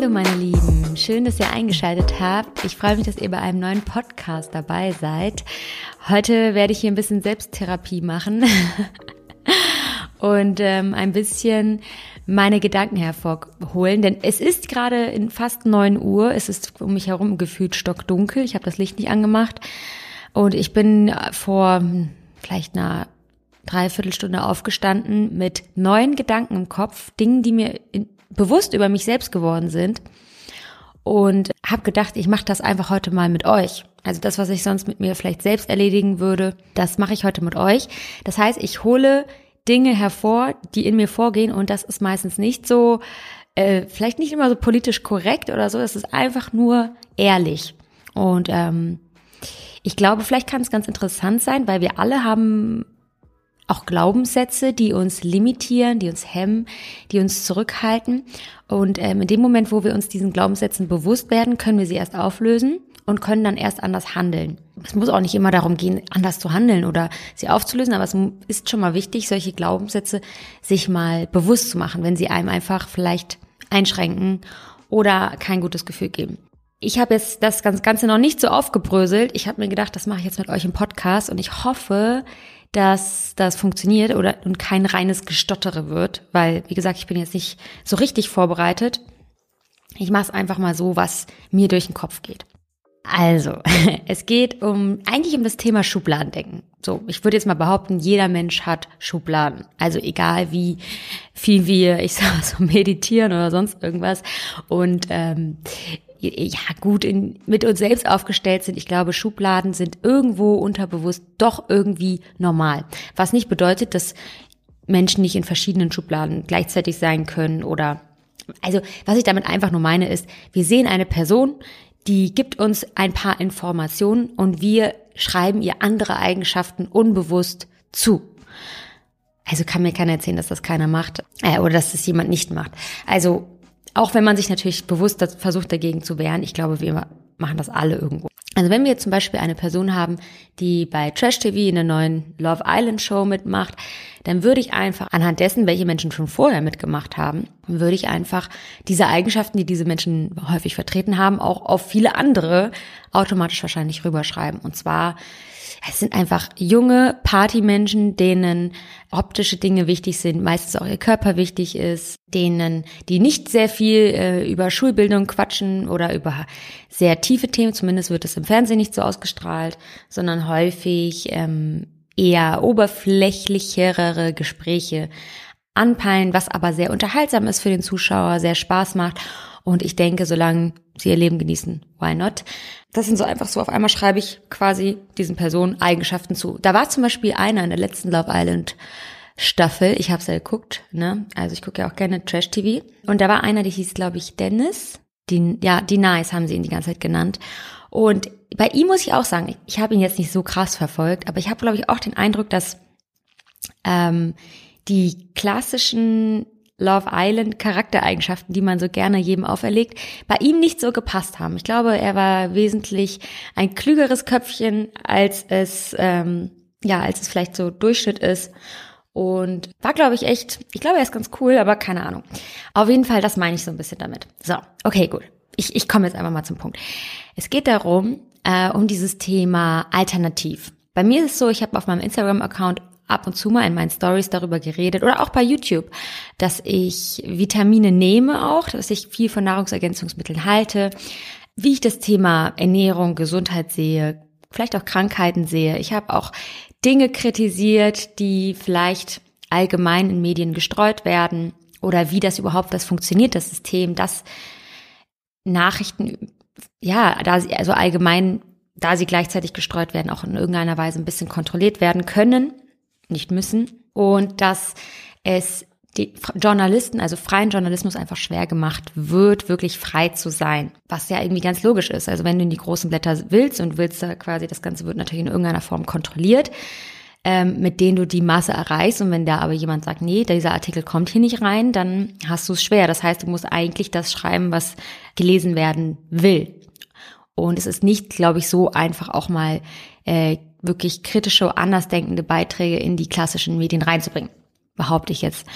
Hallo meine Lieben, schön, dass ihr eingeschaltet habt. Ich freue mich, dass ihr bei einem neuen Podcast dabei seid. Heute werde ich hier ein bisschen Selbsttherapie machen und ähm, ein bisschen meine Gedanken hervorholen, denn es ist gerade in fast neun Uhr, es ist um mich herum gefühlt stockdunkel, ich habe das Licht nicht angemacht. Und ich bin vor hm, vielleicht einer Dreiviertelstunde aufgestanden mit neuen Gedanken im Kopf, Dingen, die mir in, bewusst über mich selbst geworden sind und habe gedacht, ich mache das einfach heute mal mit euch. Also das, was ich sonst mit mir vielleicht selbst erledigen würde, das mache ich heute mit euch. Das heißt, ich hole Dinge hervor, die in mir vorgehen und das ist meistens nicht so, äh, vielleicht nicht immer so politisch korrekt oder so, es ist einfach nur ehrlich. Und ähm, ich glaube, vielleicht kann es ganz interessant sein, weil wir alle haben auch Glaubenssätze, die uns limitieren, die uns hemmen, die uns zurückhalten. Und ähm, in dem Moment, wo wir uns diesen Glaubenssätzen bewusst werden, können wir sie erst auflösen und können dann erst anders handeln. Es muss auch nicht immer darum gehen, anders zu handeln oder sie aufzulösen, aber es ist schon mal wichtig, solche Glaubenssätze sich mal bewusst zu machen, wenn sie einem einfach vielleicht einschränken oder kein gutes Gefühl geben. Ich habe jetzt das Ganze noch nicht so aufgebröselt. Ich habe mir gedacht, das mache ich jetzt mit euch im Podcast und ich hoffe, dass das funktioniert oder und kein reines Gestottere wird, weil, wie gesagt, ich bin jetzt nicht so richtig vorbereitet. Ich mache es einfach mal so, was mir durch den Kopf geht. Also, es geht um eigentlich um das Thema Schubladendenken. So, ich würde jetzt mal behaupten, jeder Mensch hat Schubladen. Also egal wie viel wir, ich sag mal so, meditieren oder sonst irgendwas. Und ähm, ja gut in, mit uns selbst aufgestellt sind. Ich glaube, Schubladen sind irgendwo unterbewusst doch irgendwie normal. Was nicht bedeutet, dass Menschen nicht in verschiedenen Schubladen gleichzeitig sein können oder also was ich damit einfach nur meine ist, wir sehen eine Person, die gibt uns ein paar Informationen und wir schreiben ihr andere Eigenschaften unbewusst zu. Also kann mir keiner erzählen, dass das keiner macht äh, oder dass das jemand nicht macht. Also auch wenn man sich natürlich bewusst versucht dagegen zu wehren, ich glaube, wir machen das alle irgendwo. Also wenn wir jetzt zum Beispiel eine Person haben, die bei Trash TV in der neuen Love Island Show mitmacht, dann würde ich einfach anhand dessen, welche Menschen schon vorher mitgemacht haben, würde ich einfach diese Eigenschaften, die diese Menschen häufig vertreten haben, auch auf viele andere automatisch wahrscheinlich rüberschreiben. Und zwar es sind einfach junge Partymenschen, denen optische Dinge wichtig sind, meistens auch ihr Körper wichtig ist, denen, die nicht sehr viel äh, über Schulbildung quatschen oder über sehr tiefe Themen, zumindest wird es im Fernsehen nicht so ausgestrahlt, sondern häufig ähm, eher oberflächlichere Gespräche anpeilen, was aber sehr unterhaltsam ist für den Zuschauer, sehr Spaß macht. Und ich denke, solange sie ihr Leben genießen, why not? Das sind so einfach so, auf einmal schreibe ich quasi diesen Personen Eigenschaften zu. Da war zum Beispiel einer in der letzten Love Island Staffel, ich habe es ja geguckt, ne? Also ich gucke ja auch gerne Trash-TV. Und da war einer, der hieß, glaube ich, Dennis. Die, ja, die Nice haben sie ihn die ganze Zeit genannt. Und bei ihm muss ich auch sagen, ich, ich habe ihn jetzt nicht so krass verfolgt, aber ich habe, glaube ich, auch den Eindruck, dass ähm, die klassischen Love Island Charaktereigenschaften, die man so gerne jedem auferlegt, bei ihm nicht so gepasst haben. Ich glaube, er war wesentlich ein klügeres Köpfchen, als es ähm, ja, als es vielleicht so Durchschnitt ist. Und war, glaube ich, echt, ich glaube, er ist ganz cool, aber keine Ahnung. Auf jeden Fall, das meine ich so ein bisschen damit. So, okay, gut. Ich, ich komme jetzt einfach mal zum Punkt. Es geht darum, äh, um dieses Thema Alternativ. Bei mir ist es so, ich habe auf meinem Instagram-Account ab und zu mal in meinen Stories darüber geredet oder auch bei YouTube, dass ich Vitamine nehme auch, dass ich viel von Nahrungsergänzungsmitteln halte, wie ich das Thema Ernährung, Gesundheit sehe, vielleicht auch Krankheiten sehe. Ich habe auch Dinge kritisiert, die vielleicht allgemein in Medien gestreut werden oder wie das überhaupt das funktioniert, das System, dass Nachrichten, ja, da sie, also allgemein, da sie gleichzeitig gestreut werden, auch in irgendeiner Weise ein bisschen kontrolliert werden können nicht müssen und dass es die Journalisten, also freien Journalismus einfach schwer gemacht wird, wirklich frei zu sein. Was ja irgendwie ganz logisch ist. Also wenn du in die großen Blätter willst und willst da quasi, das Ganze wird natürlich in irgendeiner Form kontrolliert, ähm, mit denen du die Masse erreichst. Und wenn da aber jemand sagt, nee, dieser Artikel kommt hier nicht rein, dann hast du es schwer. Das heißt, du musst eigentlich das schreiben, was gelesen werden will. Und es ist nicht, glaube ich, so einfach auch mal äh, wirklich kritische, andersdenkende Beiträge in die klassischen Medien reinzubringen. Behaupte ich jetzt.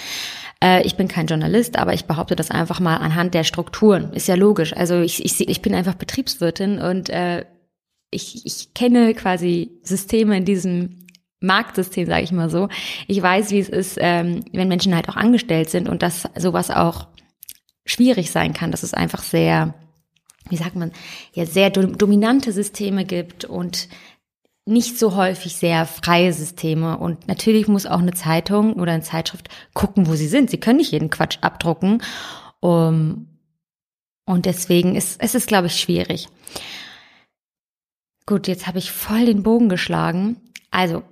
Äh, ich bin kein Journalist, aber ich behaupte das einfach mal anhand der Strukturen. Ist ja logisch. Also ich, ich, ich bin einfach Betriebswirtin und äh, ich, ich kenne quasi Systeme in diesem Marktsystem, sage ich mal so. Ich weiß, wie es ist, ähm, wenn Menschen halt auch angestellt sind und dass sowas auch schwierig sein kann, dass es einfach sehr, wie sagt man, ja, sehr dominante Systeme gibt und nicht so häufig sehr freie Systeme. Und natürlich muss auch eine Zeitung oder eine Zeitschrift gucken, wo sie sind. Sie können nicht jeden Quatsch abdrucken. Um, und deswegen ist es ist, glaube ich, schwierig. Gut, jetzt habe ich voll den Bogen geschlagen. Also,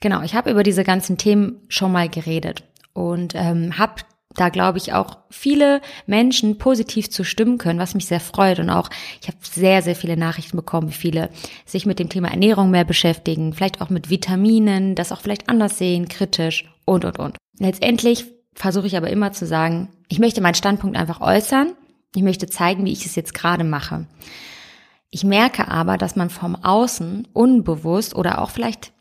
genau, ich habe über diese ganzen Themen schon mal geredet und ähm, habe da glaube ich auch viele Menschen positiv zu stimmen können, was mich sehr freut. Und auch, ich habe sehr, sehr viele Nachrichten bekommen, wie viele sich mit dem Thema Ernährung mehr beschäftigen, vielleicht auch mit Vitaminen, das auch vielleicht anders sehen, kritisch und, und, und. Letztendlich versuche ich aber immer zu sagen, ich möchte meinen Standpunkt einfach äußern. Ich möchte zeigen, wie ich es jetzt gerade mache. Ich merke aber, dass man vom Außen unbewusst oder auch vielleicht,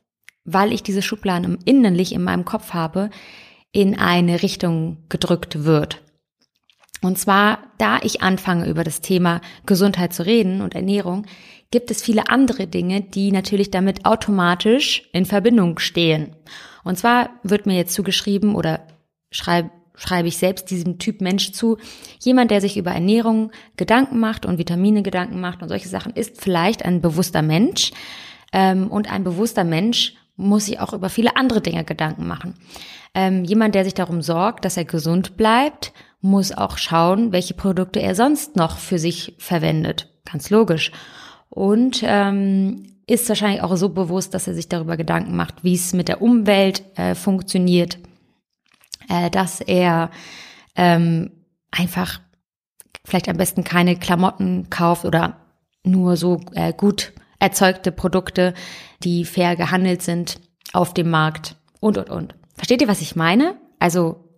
weil ich diese Schubladen innerlich in meinem Kopf habe, in eine Richtung gedrückt wird. Und zwar, da ich anfange, über das Thema Gesundheit zu reden und Ernährung, gibt es viele andere Dinge, die natürlich damit automatisch in Verbindung stehen. Und zwar wird mir jetzt zugeschrieben oder schreibe schreibe ich selbst diesem Typ Mensch zu. Jemand, der sich über Ernährung Gedanken macht und Vitamine Gedanken macht und solche Sachen, ist vielleicht ein bewusster Mensch. Ähm, und ein bewusster Mensch muss sich auch über viele andere Dinge Gedanken machen. Ähm, jemand, der sich darum sorgt, dass er gesund bleibt, muss auch schauen, welche Produkte er sonst noch für sich verwendet. Ganz logisch. Und ähm, ist wahrscheinlich auch so bewusst, dass er sich darüber Gedanken macht, wie es mit der Umwelt äh, funktioniert, äh, dass er ähm, einfach vielleicht am besten keine Klamotten kauft oder nur so äh, gut erzeugte Produkte, die fair gehandelt sind auf dem Markt und, und, und. Versteht ihr, was ich meine? Also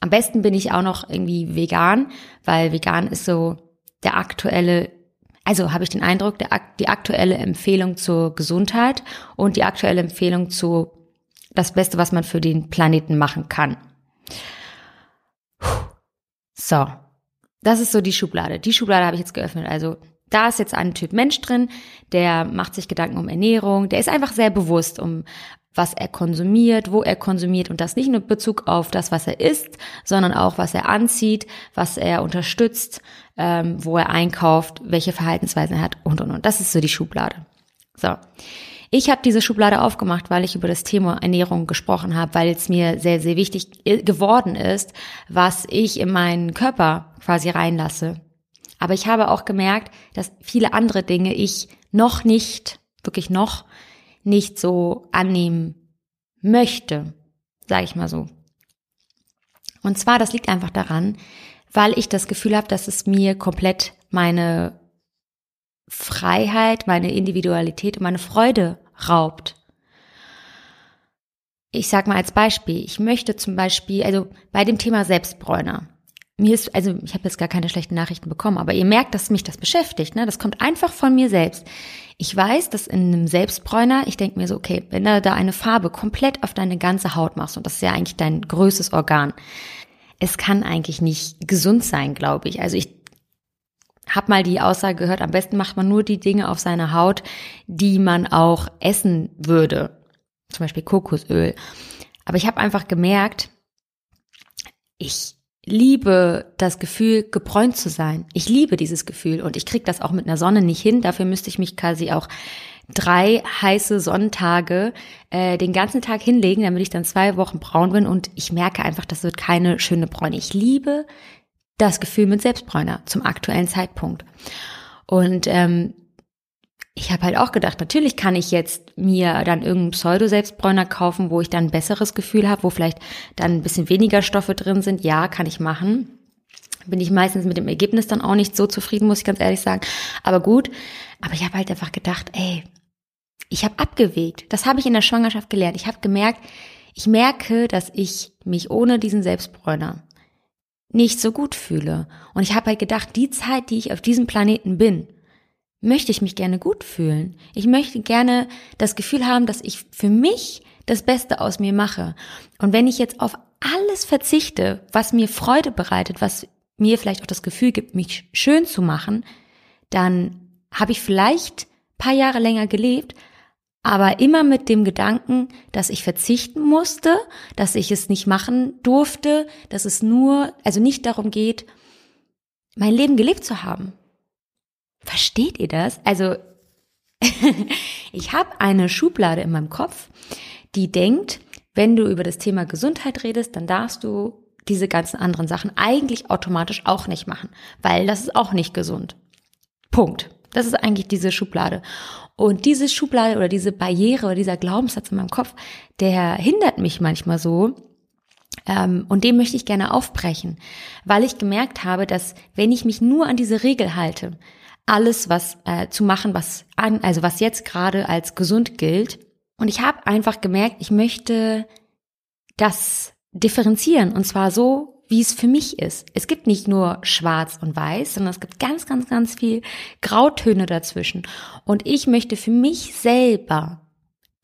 am besten bin ich auch noch irgendwie vegan, weil vegan ist so der aktuelle, also habe ich den Eindruck, der, die aktuelle Empfehlung zur Gesundheit und die aktuelle Empfehlung zu das Beste, was man für den Planeten machen kann. So, das ist so die Schublade. Die Schublade habe ich jetzt geöffnet. Also da ist jetzt ein Typ Mensch drin, der macht sich Gedanken um Ernährung, der ist einfach sehr bewusst um was er konsumiert, wo er konsumiert und das nicht nur in Bezug auf das, was er isst, sondern auch, was er anzieht, was er unterstützt, ähm, wo er einkauft, welche Verhaltensweisen er hat und und und. Das ist so die Schublade. So. Ich habe diese Schublade aufgemacht, weil ich über das Thema Ernährung gesprochen habe, weil es mir sehr, sehr wichtig geworden ist, was ich in meinen Körper quasi reinlasse. Aber ich habe auch gemerkt, dass viele andere Dinge ich noch nicht, wirklich noch, nicht so annehmen möchte, sage ich mal so. Und zwar, das liegt einfach daran, weil ich das Gefühl habe, dass es mir komplett meine Freiheit, meine Individualität und meine Freude raubt. Ich sag mal als Beispiel, ich möchte zum Beispiel, also bei dem Thema Selbstbräuner, mir ist, also ich habe jetzt gar keine schlechten Nachrichten bekommen, aber ihr merkt, dass mich das beschäftigt. Ne? Das kommt einfach von mir selbst. Ich weiß, dass in einem Selbstbräuner, ich denke mir so, okay, wenn du da eine Farbe komplett auf deine ganze Haut machst, und das ist ja eigentlich dein größtes Organ, es kann eigentlich nicht gesund sein, glaube ich. Also ich habe mal die Aussage gehört, am besten macht man nur die Dinge auf seiner Haut, die man auch essen würde. Zum Beispiel Kokosöl. Aber ich habe einfach gemerkt, ich liebe das Gefühl, gebräunt zu sein. Ich liebe dieses Gefühl und ich krieg das auch mit einer Sonne nicht hin. Dafür müsste ich mich quasi auch drei heiße Sonntage äh, den ganzen Tag hinlegen, damit ich dann zwei Wochen braun bin und ich merke einfach, das wird keine schöne Bräune. Ich liebe das Gefühl mit Selbstbräuner zum aktuellen Zeitpunkt. Und ähm, ich habe halt auch gedacht, natürlich kann ich jetzt mir dann irgendeinen Pseudo-Selbstbräuner kaufen, wo ich dann ein besseres Gefühl habe, wo vielleicht dann ein bisschen weniger Stoffe drin sind. Ja, kann ich machen. Bin ich meistens mit dem Ergebnis dann auch nicht so zufrieden, muss ich ganz ehrlich sagen. Aber gut. Aber ich habe halt einfach gedacht, ey, ich habe abgewegt. Das habe ich in der Schwangerschaft gelernt. Ich habe gemerkt, ich merke, dass ich mich ohne diesen Selbstbräuner nicht so gut fühle. Und ich habe halt gedacht, die Zeit, die ich auf diesem Planeten bin, möchte ich mich gerne gut fühlen. Ich möchte gerne das Gefühl haben, dass ich für mich das Beste aus mir mache. Und wenn ich jetzt auf alles verzichte, was mir Freude bereitet, was mir vielleicht auch das Gefühl gibt, mich schön zu machen, dann habe ich vielleicht paar Jahre länger gelebt, aber immer mit dem Gedanken, dass ich verzichten musste, dass ich es nicht machen durfte, dass es nur, also nicht darum geht, mein Leben gelebt zu haben. Versteht ihr das? Also ich habe eine Schublade in meinem Kopf, die denkt, wenn du über das Thema Gesundheit redest, dann darfst du diese ganzen anderen Sachen eigentlich automatisch auch nicht machen, weil das ist auch nicht gesund. Punkt. Das ist eigentlich diese Schublade. Und diese Schublade oder diese Barriere oder dieser Glaubenssatz in meinem Kopf, der hindert mich manchmal so. Ähm, und den möchte ich gerne aufbrechen, weil ich gemerkt habe, dass wenn ich mich nur an diese Regel halte, alles was äh, zu machen, was an, also was jetzt gerade als gesund gilt, und ich habe einfach gemerkt, ich möchte das differenzieren und zwar so, wie es für mich ist. Es gibt nicht nur schwarz und weiß, sondern es gibt ganz, ganz, ganz viel Grautöne dazwischen. Und ich möchte für mich selber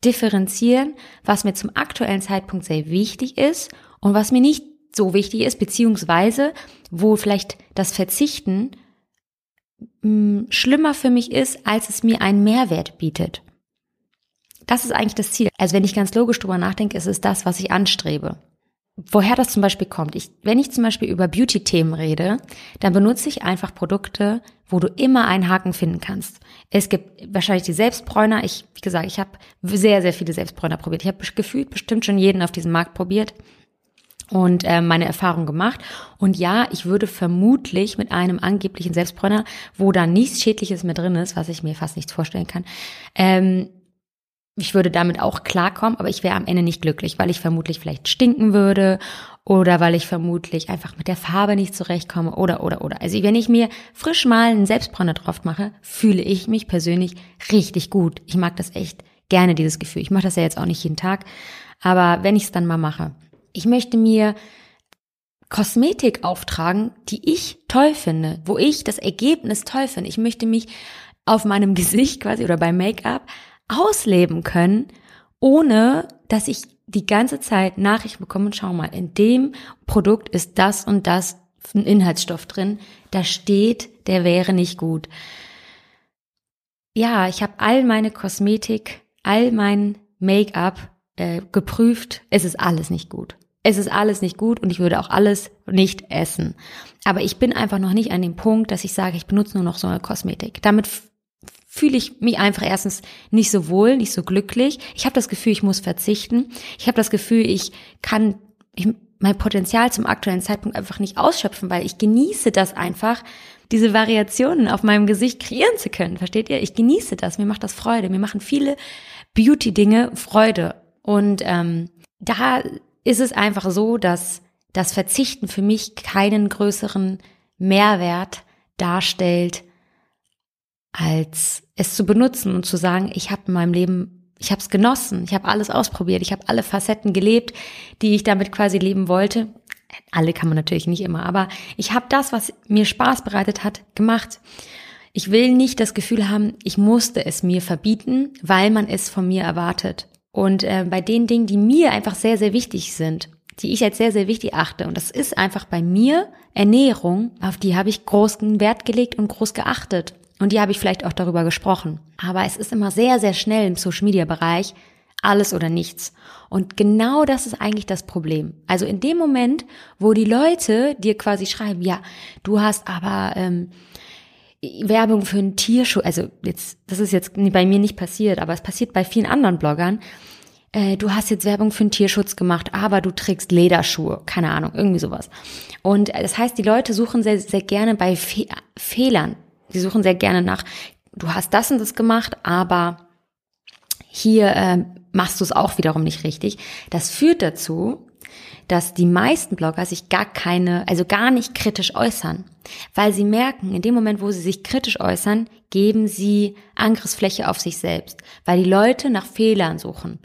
differenzieren, was mir zum aktuellen Zeitpunkt sehr wichtig ist und was mir nicht so wichtig ist, beziehungsweise wo vielleicht das Verzichten mh, mm, schlimmer für mich ist, als es mir einen Mehrwert bietet. Das ist eigentlich das Ziel. Also wenn ich ganz logisch drüber nachdenke, ist es das, was ich anstrebe. Woher das zum Beispiel kommt. Ich, wenn ich zum Beispiel über Beauty-Themen rede, dann benutze ich einfach Produkte, wo du immer einen Haken finden kannst. Es gibt wahrscheinlich die Selbstbräuner. Ich, wie gesagt, ich habe sehr, sehr viele Selbstbräuner probiert. Ich habe gefühlt bestimmt schon jeden auf diesem Markt probiert und äh, meine Erfahrung gemacht. Und ja, ich würde vermutlich mit einem angeblichen Selbstbräuner, wo da nichts Schädliches mehr drin ist, was ich mir fast nicht vorstellen kann, ähm, ich würde damit auch klarkommen, aber ich wäre am Ende nicht glücklich, weil ich vermutlich vielleicht stinken würde oder weil ich vermutlich einfach mit der Farbe nicht zurechtkomme oder, oder, oder. Also wenn ich mir frisch mal einen Selbstbräuner drauf mache, fühle ich mich persönlich richtig gut. Ich mag das echt gerne, dieses Gefühl. Ich mache das ja jetzt auch nicht jeden Tag, aber wenn ich es dann mal mache. Ich möchte mir Kosmetik auftragen, die ich toll finde, wo ich das Ergebnis toll finde. Ich möchte mich auf meinem Gesicht quasi oder beim Make-up ausleben können, ohne dass ich die ganze Zeit Nachrichten bekomme schau mal, in dem Produkt ist das und das ein Inhaltsstoff drin, da steht, der wäre nicht gut. Ja, ich habe all meine Kosmetik, all mein Make-up äh, geprüft, es ist alles nicht gut. Es ist alles nicht gut und ich würde auch alles nicht essen. Aber ich bin einfach noch nicht an dem Punkt, dass ich sage, ich benutze nur noch so eine Kosmetik. Damit fühle ich mich einfach erstens nicht so wohl, nicht so glücklich. Ich habe das Gefühl, ich muss verzichten. Ich habe das Gefühl, ich kann ich, mein Potenzial zum aktuellen Zeitpunkt einfach nicht ausschöpfen, weil ich genieße das einfach, diese Variationen auf meinem Gesicht kreieren zu können. Versteht ihr? Ich genieße das. Mir macht das Freude. Mir machen viele Beauty-Dinge Freude. Und ähm, da ist es einfach so, dass das Verzichten für mich keinen größeren Mehrwert darstellt, als es zu benutzen und zu sagen, ich habe in meinem Leben, ich habe es genossen, ich habe alles ausprobiert, ich habe alle Facetten gelebt, die ich damit quasi leben wollte. Alle kann man natürlich nicht immer, aber ich habe das, was mir Spaß bereitet hat, gemacht. Ich will nicht das Gefühl haben, ich musste es mir verbieten, weil man es von mir erwartet. Und äh, bei den Dingen, die mir einfach sehr, sehr wichtig sind, die ich als sehr, sehr wichtig achte, und das ist einfach bei mir Ernährung, auf die habe ich großen Wert gelegt und groß geachtet. Und die habe ich vielleicht auch darüber gesprochen. Aber es ist immer sehr, sehr schnell im Social Media Bereich alles oder nichts. Und genau das ist eigentlich das Problem. Also in dem Moment, wo die Leute dir quasi schreiben, ja, du hast aber ähm, Werbung für einen Tierschutz, also jetzt, das ist jetzt bei mir nicht passiert, aber es passiert bei vielen anderen Bloggern. Äh, du hast jetzt Werbung für einen Tierschutz gemacht, aber du trägst Lederschuhe, keine Ahnung, irgendwie sowas. Und das heißt, die Leute suchen sehr, sehr gerne bei Fe Fehlern Sie suchen sehr gerne nach, du hast das und das gemacht, aber hier äh, machst du es auch wiederum nicht richtig. Das führt dazu, dass die meisten Blogger sich gar keine, also gar nicht kritisch äußern, weil sie merken, in dem Moment, wo sie sich kritisch äußern, geben sie Angriffsfläche auf sich selbst, weil die Leute nach Fehlern suchen.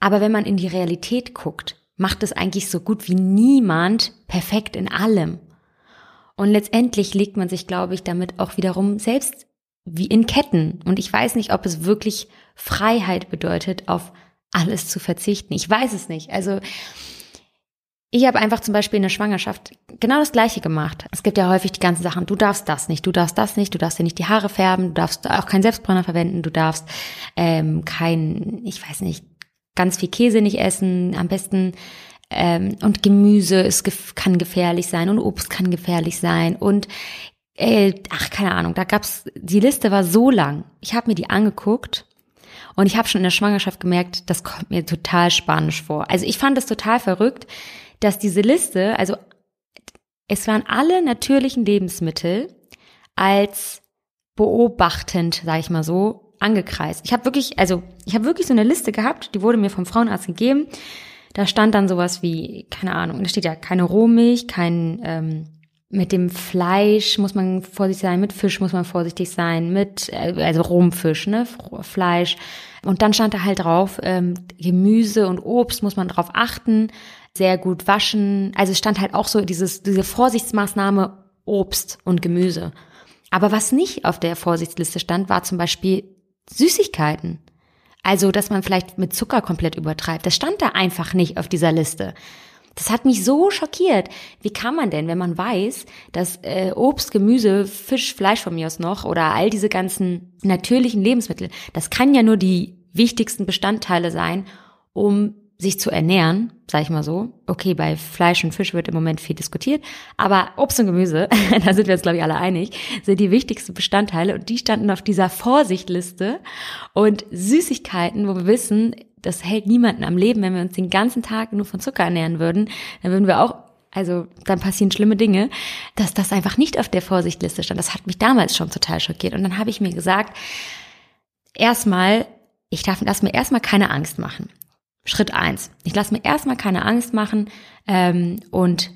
Aber wenn man in die Realität guckt, macht es eigentlich so gut wie niemand perfekt in allem. Und letztendlich legt man sich, glaube ich, damit auch wiederum selbst wie in Ketten. Und ich weiß nicht, ob es wirklich Freiheit bedeutet, auf alles zu verzichten. Ich weiß es nicht. Also ich habe einfach zum Beispiel in der Schwangerschaft genau das Gleiche gemacht. Es gibt ja häufig die ganzen Sachen, du darfst das nicht, du darfst das nicht, du darfst dir nicht die Haare färben, du darfst auch keinen Selbstbrenner verwenden, du darfst ähm, kein, ich weiß nicht, ganz viel Käse nicht essen, am besten ähm, und Gemüse ist, kann gefährlich sein und Obst kann gefährlich sein und äh, ach keine Ahnung, da gab's die Liste war so lang. Ich habe mir die angeguckt und ich habe schon in der Schwangerschaft gemerkt, das kommt mir total spanisch vor. Also ich fand es total verrückt dass diese Liste, also es waren alle natürlichen Lebensmittel als beobachtend, sage ich mal so, angekreist. Ich habe wirklich, also ich habe wirklich so eine Liste gehabt, die wurde mir vom Frauenarzt gegeben. Da stand dann sowas wie, keine Ahnung, da steht ja keine Rohmilch, kein ähm, mit dem Fleisch muss man vorsichtig sein, mit Fisch muss man vorsichtig sein, mit äh, also Rohmfisch, ne, Fleisch. Und dann stand da halt drauf ähm, Gemüse und Obst muss man drauf achten sehr gut waschen. Also es stand halt auch so dieses, diese Vorsichtsmaßnahme Obst und Gemüse. Aber was nicht auf der Vorsichtsliste stand, war zum Beispiel Süßigkeiten. Also, dass man vielleicht mit Zucker komplett übertreibt. Das stand da einfach nicht auf dieser Liste. Das hat mich so schockiert. Wie kann man denn, wenn man weiß, dass äh, Obst, Gemüse, Fisch, Fleisch von mir aus noch oder all diese ganzen natürlichen Lebensmittel, das kann ja nur die wichtigsten Bestandteile sein, um sich zu ernähren, sage ich mal so. Okay, bei Fleisch und Fisch wird im Moment viel diskutiert, aber Obst und Gemüse, da sind wir uns glaube ich alle einig, sind die wichtigsten Bestandteile und die standen auf dieser Vorsichtliste und Süßigkeiten, wo wir wissen, das hält niemanden am Leben, wenn wir uns den ganzen Tag nur von Zucker ernähren würden, dann würden wir auch also dann passieren schlimme Dinge, dass das einfach nicht auf der Vorsichtliste stand. Das hat mich damals schon total schockiert. Und dann habe ich mir gesagt, erstmal, ich darf, mir erstmal keine Angst machen. Schritt eins. Ich lasse mir erstmal keine Angst machen ähm, und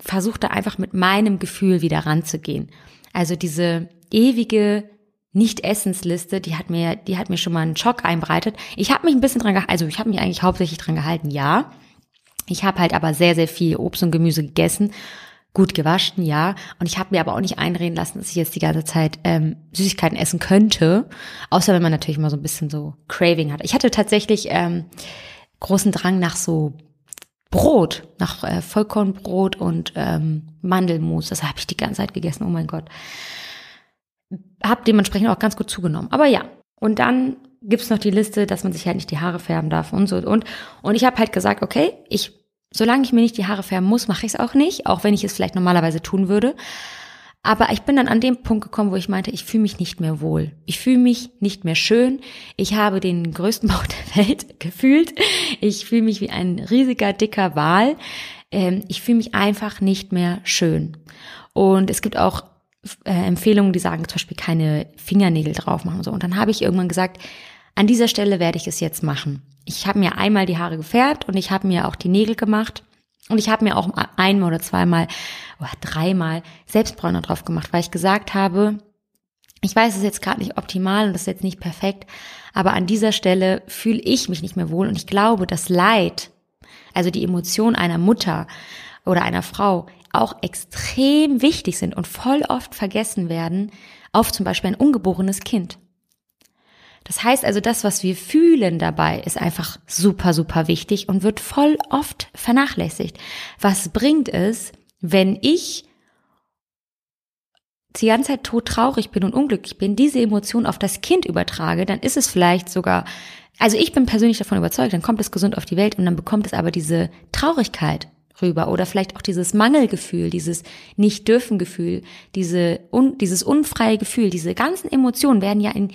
versuche da einfach mit meinem Gefühl wieder ranzugehen. Also diese ewige Nicht-Essensliste, die hat mir, die hat mir schon mal einen Schock einbereitet. Ich habe mich ein bisschen dran gehalten, also ich habe mich eigentlich hauptsächlich dran gehalten, ja. Ich habe halt aber sehr, sehr viel Obst und Gemüse gegessen gut gewaschen, ja. Und ich habe mir aber auch nicht einreden lassen, dass ich jetzt die ganze Zeit ähm, Süßigkeiten essen könnte. Außer wenn man natürlich mal so ein bisschen so Craving hat. Ich hatte tatsächlich ähm, großen Drang nach so Brot, nach äh, Vollkornbrot und ähm, Mandelmus. Das habe ich die ganze Zeit gegessen, oh mein Gott. Hab dementsprechend auch ganz gut zugenommen. Aber ja, und dann gibt's noch die Liste, dass man sich halt nicht die Haare färben darf und so und. Und ich habe halt gesagt, okay, ich Solange ich mir nicht die Haare färben muss, mache ich es auch nicht, auch wenn ich es vielleicht normalerweise tun würde. Aber ich bin dann an dem Punkt gekommen, wo ich meinte, ich fühle mich nicht mehr wohl. Ich fühle mich nicht mehr schön. Ich habe den größten Bauch der Welt gefühlt. Ich fühle mich wie ein riesiger, dicker Wal. Ähm, ich fühle mich einfach nicht mehr schön. Und es gibt auch äh, Empfehlungen, die sagen zum Beispiel keine Fingernägel drauf machen und so. Und dann habe ich irgendwann gesagt, an dieser Stelle werde ich es jetzt machen. Ich habe mir einmal die Haare gefärbt und ich habe mir auch die Nägel gemacht. Und ich habe mir auch einmal oder zweimal oder dreimal Selbstbräuner drauf gemacht, weil ich gesagt habe, ich weiß, es ist jetzt gerade nicht optimal und das ist jetzt nicht perfekt, aber an dieser Stelle fühle ich mich nicht mehr wohl und ich glaube, das Leid, also die Emotion einer Mutter oder einer Frau auch extrem wichtig sind und voll oft vergessen werden auf zum Beispiel ein ungeborenes Kind. Das heißt also, das, was wir fühlen dabei, ist einfach super, super wichtig und wird voll oft vernachlässigt. Was bringt es, wenn ich die ganze Zeit tot traurig bin und unglücklich bin, diese Emotion auf das Kind übertrage, dann ist es vielleicht sogar, also ich bin persönlich davon überzeugt, dann kommt es gesund auf die Welt und dann bekommt es aber diese Traurigkeit rüber oder vielleicht auch dieses Mangelgefühl, dieses nicht dürfen Gefühl, diese un, dieses unfreie Gefühl, diese ganzen Emotionen werden ja in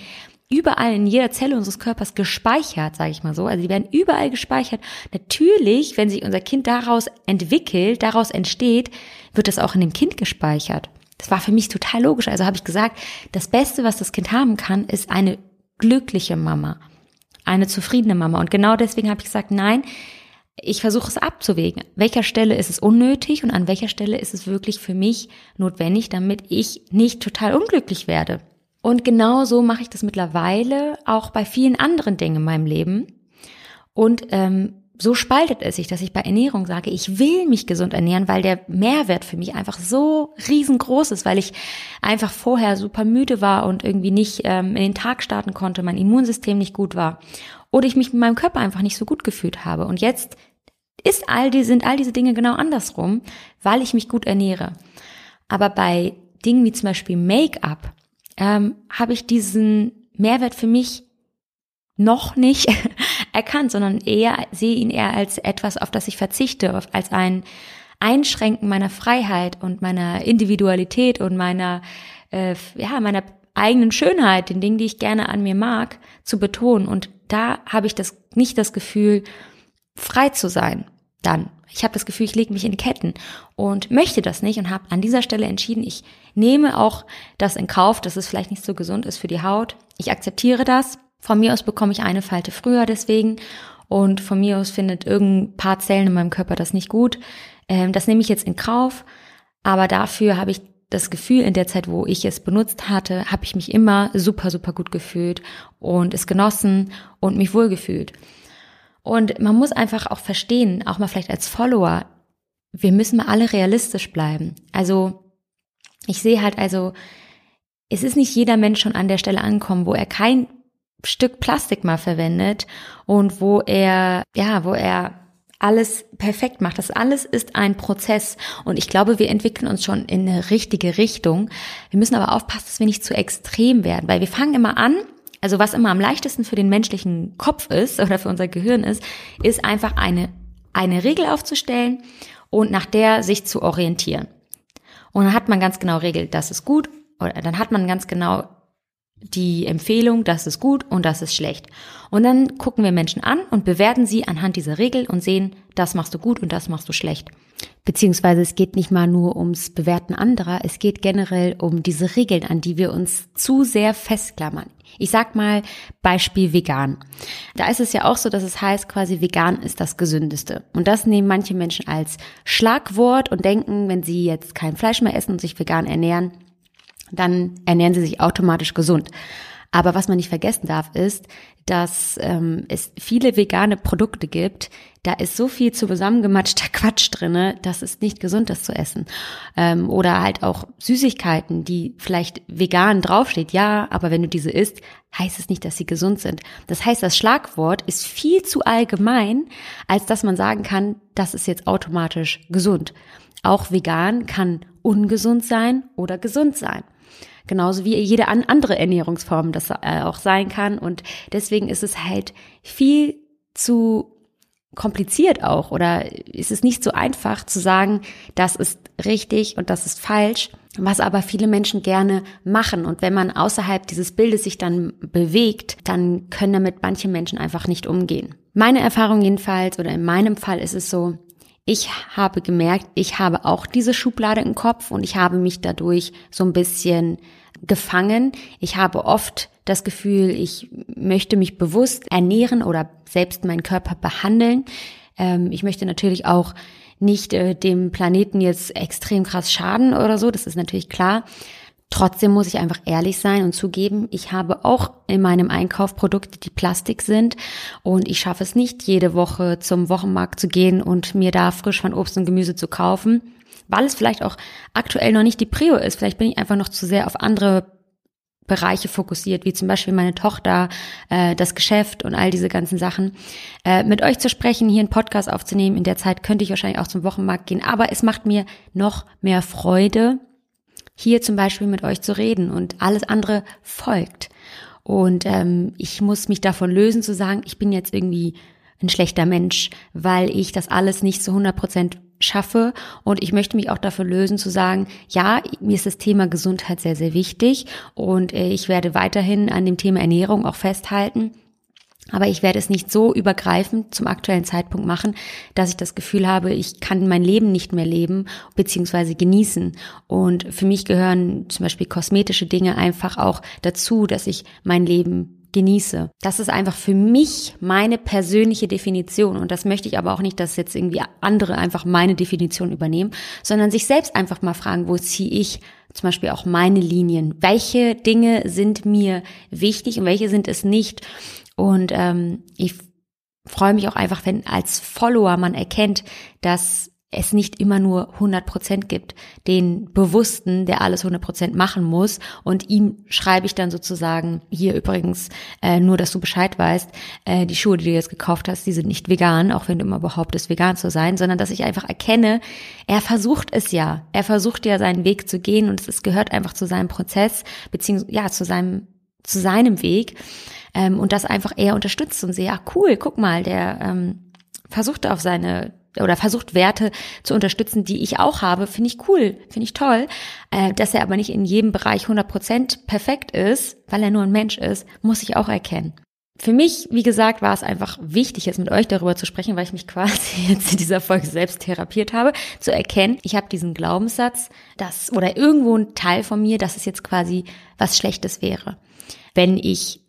überall in jeder Zelle unseres Körpers gespeichert, sage ich mal so. Also die werden überall gespeichert. Natürlich, wenn sich unser Kind daraus entwickelt, daraus entsteht, wird das auch in dem Kind gespeichert. Das war für mich total logisch. Also habe ich gesagt, das Beste, was das Kind haben kann, ist eine glückliche Mama, eine zufriedene Mama. Und genau deswegen habe ich gesagt, nein, ich versuche es abzuwägen. An welcher Stelle ist es unnötig und an welcher Stelle ist es wirklich für mich notwendig, damit ich nicht total unglücklich werde. Und genau so mache ich das mittlerweile auch bei vielen anderen Dingen in meinem Leben. Und ähm, so spaltet es sich, dass ich bei Ernährung sage, ich will mich gesund ernähren, weil der Mehrwert für mich einfach so riesengroß ist, weil ich einfach vorher super müde war und irgendwie nicht ähm, in den Tag starten konnte, mein Immunsystem nicht gut war oder ich mich mit meinem Körper einfach nicht so gut gefühlt habe. Und jetzt ist all die, sind all diese Dinge genau andersrum, weil ich mich gut ernähre. Aber bei Dingen wie zum Beispiel Make-up ähm, habe ich diesen Mehrwert für mich noch nicht erkannt, sondern eher sehe ihn eher als etwas, auf das ich verzichte, als ein Einschränken meiner Freiheit und meiner Individualität und meiner äh, ja meiner eigenen Schönheit, den Dingen, die ich gerne an mir mag, zu betonen. Und da habe ich das nicht das Gefühl, frei zu sein. Dann. Ich habe das Gefühl, ich lege mich in Ketten und möchte das nicht und habe an dieser Stelle entschieden, ich nehme auch das in Kauf, dass es vielleicht nicht so gesund ist für die Haut. Ich akzeptiere das. Von mir aus bekomme ich eine Falte früher deswegen und von mir aus findet irgendein paar Zellen in meinem Körper das nicht gut. Ähm, das nehme ich jetzt in Kauf, aber dafür habe ich das Gefühl, in der Zeit, wo ich es benutzt hatte, habe ich mich immer super, super gut gefühlt und es genossen und mich wohlgefühlt. Und man muss einfach auch verstehen, auch mal vielleicht als Follower, wir müssen mal alle realistisch bleiben. Also ich sehe halt also, es ist nicht jeder Mensch schon an der Stelle angekommen, wo er kein Stück Plastik mal verwendet und wo er, ja, wo er alles perfekt macht. Das alles ist ein Prozess und ich glaube, wir entwickeln uns schon in eine richtige Richtung. Wir müssen aber aufpassen, dass wir nicht zu extrem werden, weil wir fangen immer an, also was immer am leichtesten für den menschlichen Kopf ist oder für unser Gehirn ist, ist einfach eine, eine Regel aufzustellen und nach der sich zu orientieren. Und dann hat man ganz genau Regel, das ist gut, oder dann hat man ganz genau die Empfehlung, das ist gut und das ist schlecht. Und dann gucken wir Menschen an und bewerten sie anhand dieser Regel und sehen, das machst du gut und das machst du schlecht. Beziehungsweise es geht nicht mal nur ums Bewerten anderer, es geht generell um diese Regeln, an die wir uns zu sehr festklammern. Ich sag mal Beispiel vegan. Da ist es ja auch so, dass es heißt quasi vegan ist das gesündeste. Und das nehmen manche Menschen als Schlagwort und denken, wenn sie jetzt kein Fleisch mehr essen und sich vegan ernähren, dann ernähren sie sich automatisch gesund. Aber was man nicht vergessen darf, ist, dass ähm, es viele vegane Produkte gibt. Da ist so viel zu zusammengematschter Quatsch drinne, dass es nicht gesund ist zu essen. Ähm, oder halt auch Süßigkeiten, die vielleicht vegan draufsteht. Ja, aber wenn du diese isst, heißt es nicht, dass sie gesund sind. Das heißt, das Schlagwort ist viel zu allgemein, als dass man sagen kann, das ist jetzt automatisch gesund. Auch vegan kann ungesund sein oder gesund sein. Genauso wie jede andere Ernährungsform das äh, auch sein kann. Und deswegen ist es halt viel zu kompliziert auch oder ist es nicht so einfach zu sagen, das ist richtig und das ist falsch, was aber viele Menschen gerne machen. Und wenn man außerhalb dieses Bildes sich dann bewegt, dann können damit manche Menschen einfach nicht umgehen. Meine Erfahrung jedenfalls oder in meinem Fall ist es so, ich habe gemerkt, ich habe auch diese Schublade im Kopf und ich habe mich dadurch so ein bisschen gefangen. Ich habe oft das Gefühl, ich möchte mich bewusst ernähren oder selbst meinen Körper behandeln. Ähm, ich möchte natürlich auch nicht äh, dem Planeten jetzt extrem krass schaden oder so, das ist natürlich klar. Trotzdem muss ich einfach ehrlich sein und zugeben, ich habe auch in meinem Einkauf Produkte, die Plastik sind und ich schaffe es nicht, jede Woche zum Wochenmarkt zu gehen und mir da frisch von Obst und Gemüse zu kaufen, weil es vielleicht auch aktuell noch nicht die Prio ist. Vielleicht bin ich einfach noch zu sehr auf andere Bereiche fokussiert, wie zum Beispiel meine Tochter, äh, das Geschäft und all diese ganzen Sachen. Äh, mit euch zu sprechen, hier einen Podcast aufzunehmen, in der Zeit könnte ich wahrscheinlich auch zum Wochenmarkt gehen, aber es macht mir noch mehr Freude, hier zum Beispiel mit euch zu reden und alles andere folgt. Und ähm, ich muss mich davon lösen zu sagen, ich bin jetzt irgendwie ein schlechter Mensch, weil ich das alles nicht zu 100 Prozent schaffe. Und ich möchte mich auch dafür lösen zu sagen, ja, mir ist das Thema Gesundheit sehr, sehr wichtig und äh, ich werde weiterhin an dem Thema Ernährung auch festhalten. Aber ich werde es nicht so übergreifend zum aktuellen Zeitpunkt machen, dass ich das Gefühl habe, ich kann mein Leben nicht mehr leben bzw. genießen. Und für mich gehören zum Beispiel kosmetische Dinge einfach auch dazu, dass ich mein Leben genieße. Das ist einfach für mich meine persönliche Definition. Und das möchte ich aber auch nicht, dass jetzt irgendwie andere einfach meine Definition übernehmen, sondern sich selbst einfach mal fragen, wo ziehe ich zum Beispiel auch meine Linien? Welche Dinge sind mir wichtig und welche sind es nicht? Und ähm, ich freue mich auch einfach, wenn als Follower man erkennt, dass es nicht immer nur 100 Prozent gibt. Den Bewussten, der alles 100 Prozent machen muss. Und ihm schreibe ich dann sozusagen, hier übrigens, äh, nur dass du Bescheid weißt, äh, die Schuhe, die du jetzt gekauft hast, die sind nicht vegan, auch wenn du immer behauptest, vegan zu sein, sondern dass ich einfach erkenne, er versucht es ja. Er versucht ja seinen Weg zu gehen und es gehört einfach zu seinem Prozess, beziehungsweise, ja, zu seinem, zu seinem Weg. Ähm, und das einfach eher unterstützt und sehe, ja, cool, guck mal, der ähm, versucht auf seine oder versucht Werte zu unterstützen, die ich auch habe, finde ich cool, finde ich toll. Äh, dass er aber nicht in jedem Bereich 100% perfekt ist, weil er nur ein Mensch ist, muss ich auch erkennen. Für mich, wie gesagt, war es einfach wichtig, jetzt mit euch darüber zu sprechen, weil ich mich quasi jetzt in dieser Folge selbst therapiert habe, zu erkennen, ich habe diesen Glaubenssatz, dass, oder irgendwo ein Teil von mir, dass es jetzt quasi was Schlechtes wäre. Wenn ich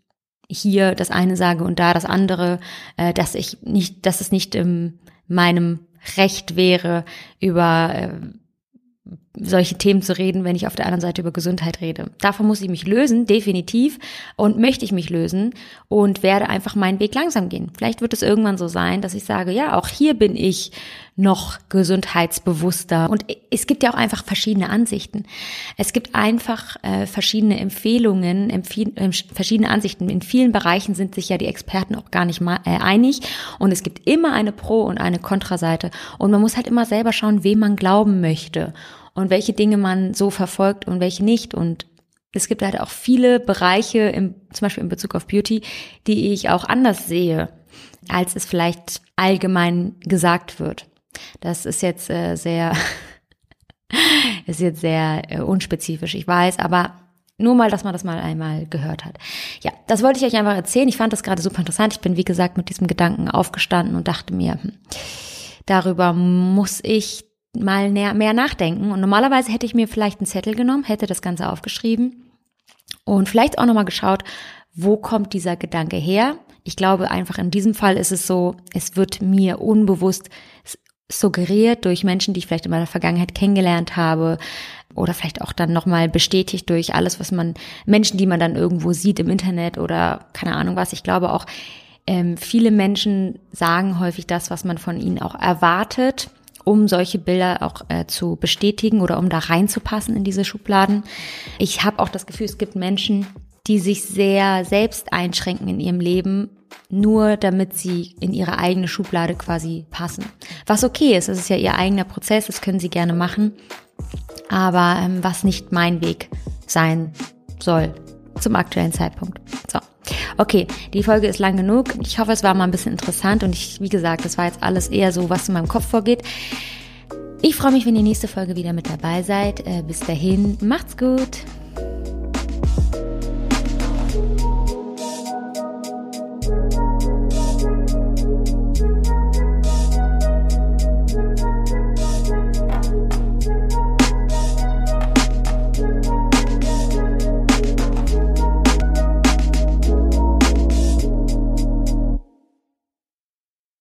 hier das eine sage und da das andere, äh, dass ich nicht, dass es nicht im meinem Recht wäre, über äh, solche Themen zu reden, wenn ich auf der anderen Seite über Gesundheit rede. Davon muss ich mich lösen, definitiv, und möchte ich mich lösen und werde einfach meinen Weg langsam gehen. Vielleicht wird es irgendwann so sein, dass ich sage, ja, auch hier bin ich noch gesundheitsbewusster. Und es gibt ja auch einfach verschiedene Ansichten. Es gibt einfach äh, verschiedene Empfehlungen, empfehl äh, verschiedene Ansichten. In vielen Bereichen sind sich ja die Experten auch gar nicht mal, äh, einig. Und es gibt immer eine Pro- und eine Kontraseite. Und man muss halt immer selber schauen, wem man glauben möchte und welche Dinge man so verfolgt und welche nicht. Und es gibt halt auch viele Bereiche, im, zum Beispiel in Bezug auf Beauty, die ich auch anders sehe, als es vielleicht allgemein gesagt wird. Das ist jetzt äh, sehr, ist jetzt sehr äh, unspezifisch, ich weiß, aber nur mal, dass man das mal einmal gehört hat. Ja, das wollte ich euch einfach erzählen. Ich fand das gerade super interessant. Ich bin, wie gesagt, mit diesem Gedanken aufgestanden und dachte mir, hm, darüber muss ich mal mehr, nachdenken. Und normalerweise hätte ich mir vielleicht einen Zettel genommen, hätte das Ganze aufgeschrieben und vielleicht auch nochmal geschaut, wo kommt dieser Gedanke her? Ich glaube einfach in diesem Fall ist es so, es wird mir unbewusst suggeriert durch Menschen, die ich vielleicht in meiner Vergangenheit kennengelernt habe oder vielleicht auch dann nochmal bestätigt durch alles, was man, Menschen, die man dann irgendwo sieht im Internet oder keine Ahnung was. Ich glaube auch, ähm, viele Menschen sagen häufig das, was man von ihnen auch erwartet um solche Bilder auch äh, zu bestätigen oder um da reinzupassen in diese Schubladen. Ich habe auch das Gefühl, es gibt Menschen, die sich sehr selbst einschränken in ihrem Leben, nur damit sie in ihre eigene Schublade quasi passen. Was okay ist, es ist ja ihr eigener Prozess, das können sie gerne machen, aber ähm, was nicht mein Weg sein soll zum aktuellen Zeitpunkt. So. Okay, die Folge ist lang genug. Ich hoffe, es war mal ein bisschen interessant und ich, wie gesagt, das war jetzt alles eher so, was in meinem Kopf vorgeht. Ich freue mich, wenn ihr nächste Folge wieder mit dabei seid. Äh, bis dahin, macht's gut.